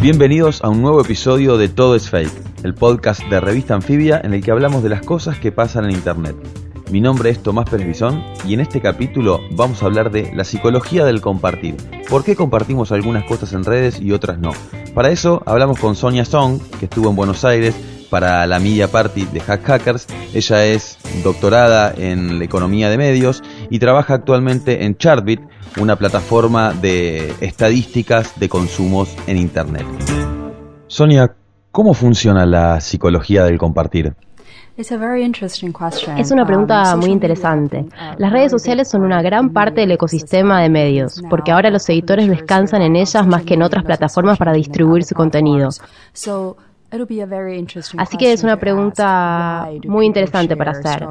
Bienvenidos a un nuevo episodio de Todo es Fake, el podcast de Revista Anfibia en el que hablamos de las cosas que pasan en Internet. Mi nombre es Tomás Pérez Bisón y en este capítulo vamos a hablar de la psicología del compartir. ¿Por qué compartimos algunas cosas en redes y otras no? Para eso hablamos con Sonia Song, que estuvo en Buenos Aires para la Media Party de Hack Hackers. Ella es doctorada en la economía de medios y trabaja actualmente en Chartbit, una plataforma de estadísticas de consumos en Internet. Sonia, ¿cómo funciona la psicología del compartir? Es una pregunta Um, muy interesante. Las redes sociales son una gran parte del ecosistema de medios, porque ahora los editores descansan en ellas más que en otras plataformas para distribuir su contenido. Así que es una pregunta muy interesante para hacer.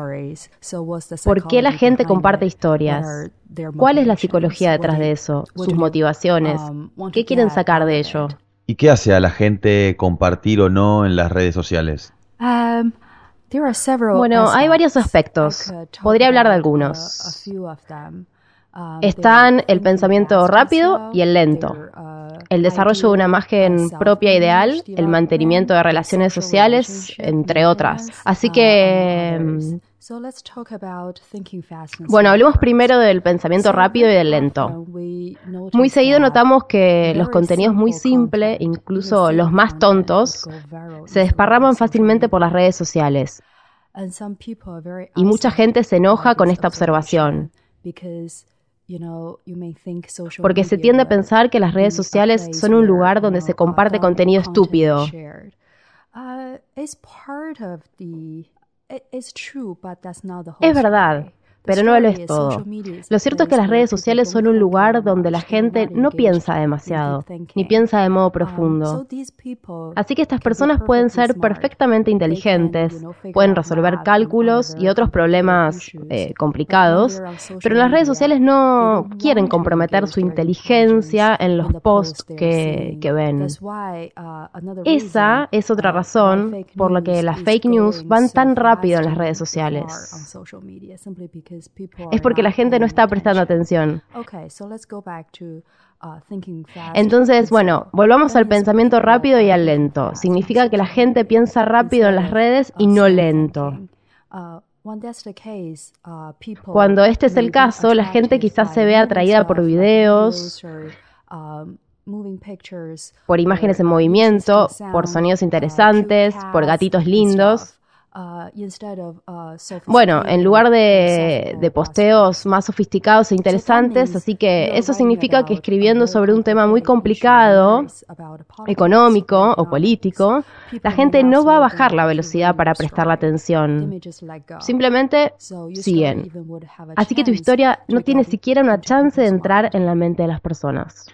¿Por qué la gente comparte historias? ¿Cuál es la psicología detrás de eso? ¿Sus motivaciones? ¿Qué quieren sacar de ello? ¿Y qué hace a la gente compartir o no en las redes sociales? Bueno, hay varios aspectos. Podría hablar de algunos. Están el pensamiento rápido y el lento, el desarrollo de una imagen propia ideal, el mantenimiento de relaciones sociales, entre otras. Así que, mm, bueno, hablemos primero del pensamiento rápido y del lento. Muy seguido notamos que los contenidos muy simples, incluso los más tontos, se desparraman fácilmente por las redes sociales. Y mucha gente se enoja con esta observación. Porque se tiende a pensar que las redes sociales son un lugar donde se comparte contenido estúpido. Es verdad, pero no lo es todo. Lo cierto es que las redes sociales son un lugar donde la gente no piensa demasiado, ni piensa de modo profundo. Así que estas personas pueden ser perfectamente inteligentes, pueden resolver cálculos y otros problemas eh, complicados, pero las redes sociales no quieren comprometer su inteligencia en los posts que, que ven. Esa es otra razón por la que las fake news van tan rápido en las redes sociales. Es porque la gente no está prestando atención. Entonces, bueno, volvamos al pensamiento rápido y al lento. Significa que la gente piensa rápido en las redes y no lento. Cuando este es el caso, la gente quizás se ve atraída por videos, por imágenes en movimiento, por sonidos interesantes, por gatitos lindos. Bueno, en lugar de, de, posteos más sofisticados e interesantes, así que eso significa que escribiendo sobre un tema muy complicado, económico o político, la gente no va a bajar la velocidad para prestar la atención. Simplemente siguen. Así que tu historia no tiene siquiera una chance de entrar en la mente de las personas.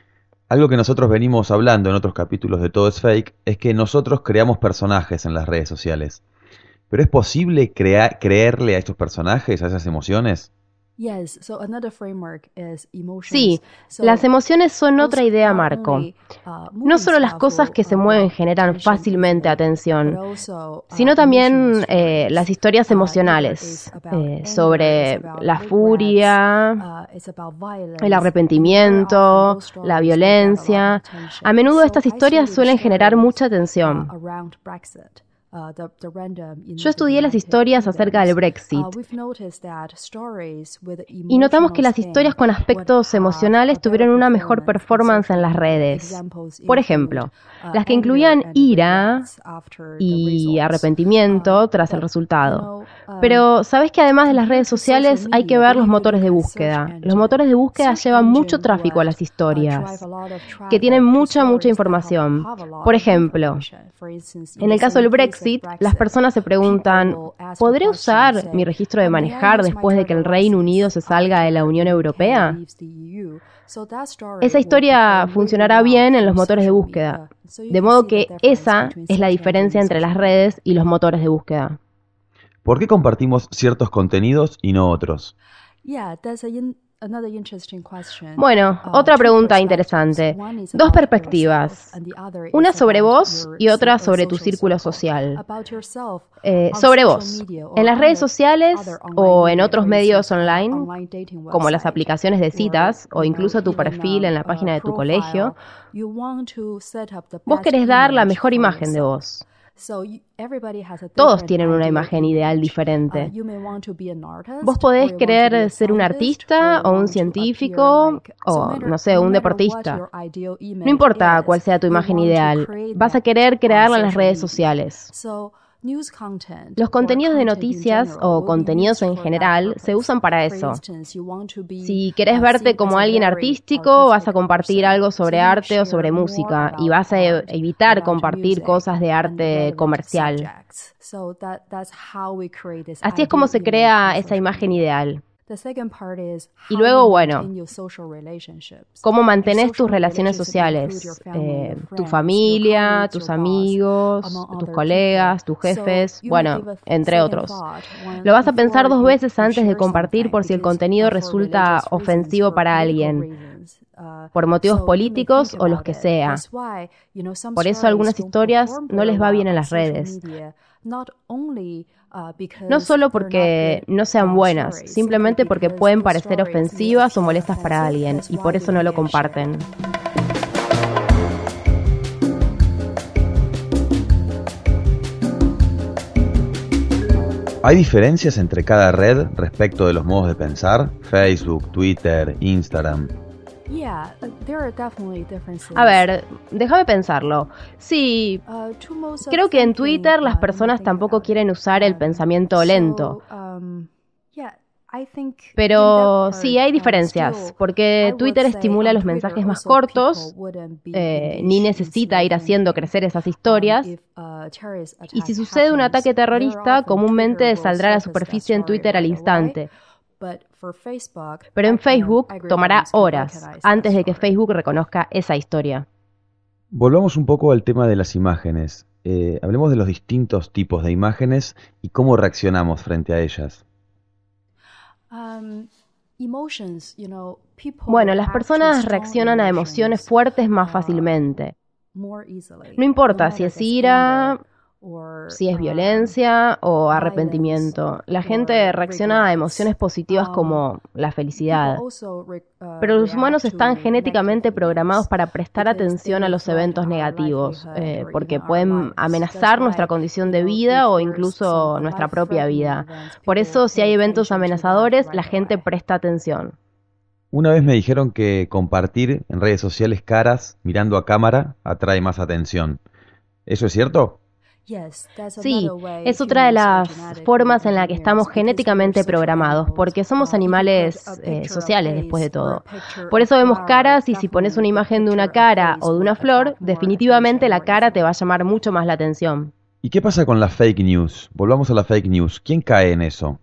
Algo que nosotros venimos hablando en otros capítulos de Todo es Fake es que nosotros creamos personajes en las redes sociales. ¿Pero es posible crea creerle a estos personajes, a esas emociones? Sí, las emociones son otra idea marco. No solo las cosas que se mueven generan fácilmente atención, sino también eh, las historias emocionales eh, sobre la furia, el arrepentimiento, la violencia. A menudo estas historias suelen generar mucha atención. Uh, Yo estudié las historias acerca del Brexit uh, y notamos que las historias con aspectos uh, emocionales tuvieron una mejor performance en las redes. Por ejemplo, las que incluían ira y arrepentimiento tras el resultado. Pero sabes que además de las redes sociales hay que ver los motores de búsqueda. Los motores de búsqueda llevan mucho tráfico a las historias, que tienen mucha, mucha información. Por ejemplo, en el caso del Brexit, las personas se preguntan, ¿podré usar mi registro de manejar después de que el Reino Unido se salga de la Unión Europea? Esa historia funcionará bien en los motores de búsqueda, de modo que esa es la diferencia entre las redes y los motores de búsqueda. ¿Por qué compartimos ciertos contenidos y no otros? Bueno, uh, otra pregunta interesante. Dos perspectivas. Una sobre vos y otra sobre tu círculo social. Eh, sobre vos. En las redes sociales o en otros medios online, como las aplicaciones de citas o incluso tu perfil en la página de tu colegio, vos querés dar la mejor imagen de vos. Todos tienen una imagen ideal diferente. Uh, Vos podés querer ser un artista o un científico o, no sé, un deportista. No importa cuál sea tu imagen ideal, vas a querer crearla en las redes sociales. Los contenidos de noticias o contenidos en general se usan para eso. Si querés verte como alguien artístico, vas a compartir algo sobre arte o sobre música y vas a evitar compartir cosas de arte comercial. Así es como se crea esa imagen ideal. Y luego, bueno, cómo mantenés tus relaciones sociales, eh, tu familia, tus amigos, tus colegas, tus jefes, bueno, entre otros. Lo vas a pensar dos veces antes de compartir por si el contenido resulta ofensivo para alguien por motivos políticos o los que sea. Por eso algunas historias no les va bien en las redes. Uh, no solo porque no sean uh, buenas, simplemente porque pueden parecer ofensivas o molestas para alguien y por eso no lo comparten. ¿Hay diferencias entre cada red respecto de los modos de pensar? Facebook, Twitter, Instagram. A ver, déjame pensarlo. Sí, uh, creo que en Twitter las personas tampoco quieren usar el pensamiento lento. Um, Pero sí, hay diferencias, porque Twitter estimula los mensajes más cortos, eh, ni necesita ir haciendo crecer esas um, historias, uh, y si sucede un ataque terrorista, comúnmente saldrá a la superficie en Twitter al instante. Pero en Facebook tomará horas antes de que Facebook reconozca esa historia. Volvamos un poco al tema de las imágenes. Eh, hablemos de los distintos tipos de imágenes y cómo reaccionamos frente a ellas. Um, bueno, las personas reaccionan a emociones fuertes más uh, fácilmente. No importa si es ira, si es violencia o arrepentimiento. La gente reacciona a emociones positivas como la felicidad. Pero los humanos están genéticamente programados para prestar atención a los eventos negativos, eh, porque pueden amenazar nuestra condición de vida o incluso nuestra propia vida. Por eso, si hay eventos amenazadores, la gente presta atención. Una vez me dijeron que compartir en redes sociales caras mirando a cámara atrae más atención. ¿Eso es cierto? Sí, es otra de las formas en la que estamos genéticamente programados, porque somos animales eh, sociales después de todo. Por eso vemos caras y si pones una imagen de una cara o de una flor, definitivamente la cara te va a llamar mucho más la atención. ¿Y qué pasa con la fake news? Volvamos a la fake news. ¿Quién cae en eso?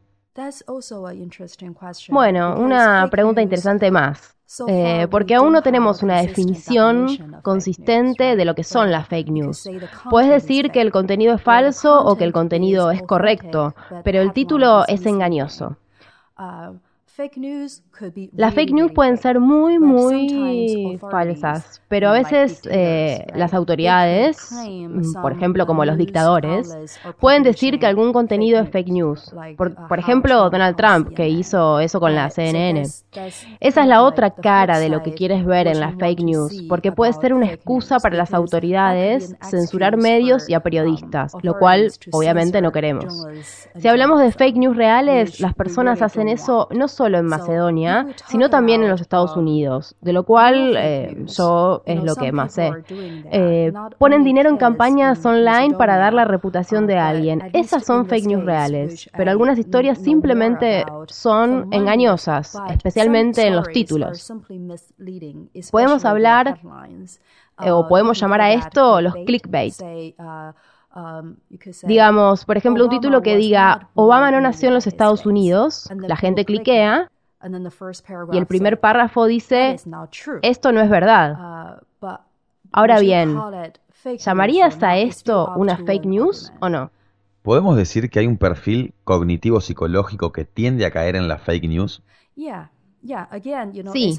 Bueno, una pregunta interesante más. Eh, porque aún no tenemos una definición consistente de lo que son las fake news. Puedes decir que el contenido es falso o que el contenido es correcto, pero el título es engañoso. Uh, Las fake news pueden ser muy, muy falsas, pero a veces eh, las autoridades, mm, por ejemplo como los dictadores, pueden decir que algún contenido es fake news. Por, por ejemplo, Donald Trump, que hizo eso con la CNN. Esa es la otra cara de lo que quieres ver en las fake news, porque puede ser una excusa para las autoridades censurar medios y a periodistas, lo cual obviamente no queremos. Si hablamos de fake news reales, las personas hacen eso no solo solo en Macedonia, sino también en los Estados Unidos, de lo cual eh, yo es lo que más sé. Eh, ponen dinero en campañas online para dar la reputación de alguien. Esas son fake news reales, pero algunas historias simplemente son engañosas, especialmente en los títulos. Podemos hablar eh, o podemos llamar a esto los clickbait. Um, Digamos, por ejemplo, un título que diga Obama no nació en los Estados Unidos, la gente cliquea y el primer párrafo dice esto no es verdad. Uh, Ahora bien, ¿llamarías a esto una fake news o no? ¿Podemos decir que hay un perfil cognitivo psicológico que tiende a caer en la fake news? Sí,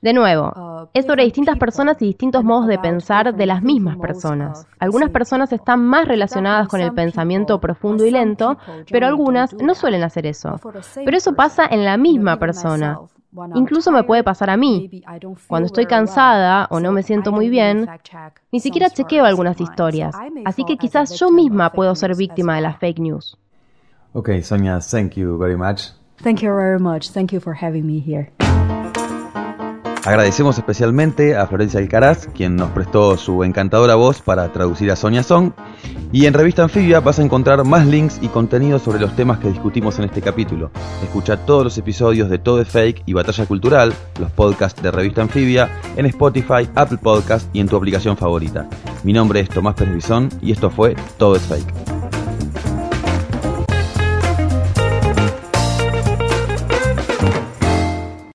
de nuevo, uh, es sobre distintas personas y distintos modos de pensar de las mismas personas. Algunas personas están más relacionadas con el pensamiento profundo y lento, pero algunas no suelen hacer eso. Pero eso pasa en la misma persona. Incluso me puede pasar a mí. Cuando estoy cansada o no me siento muy bien, ni siquiera chequeo algunas historias. Así que quizás yo misma puedo ser víctima de las fake news. Ok, Sonia, thank you very much. Thank you very much. Thank you for having me here. Agradecemos especialmente a Florencia Alcaraz, quien nos prestó su encantadora voz para traducir a Sonia Song. Y en Revista Anfibia vas a encontrar más links y contenidos sobre los temas que discutimos en este capítulo. Escucha todos los episodios de Todo es Fake y Batalla Cultural, los podcasts de Revista Anfibia, en Spotify, Apple Podcast y en tu aplicación favorita. Mi nombre es Tomás Pérez Bisón y esto fue Todo es Fake.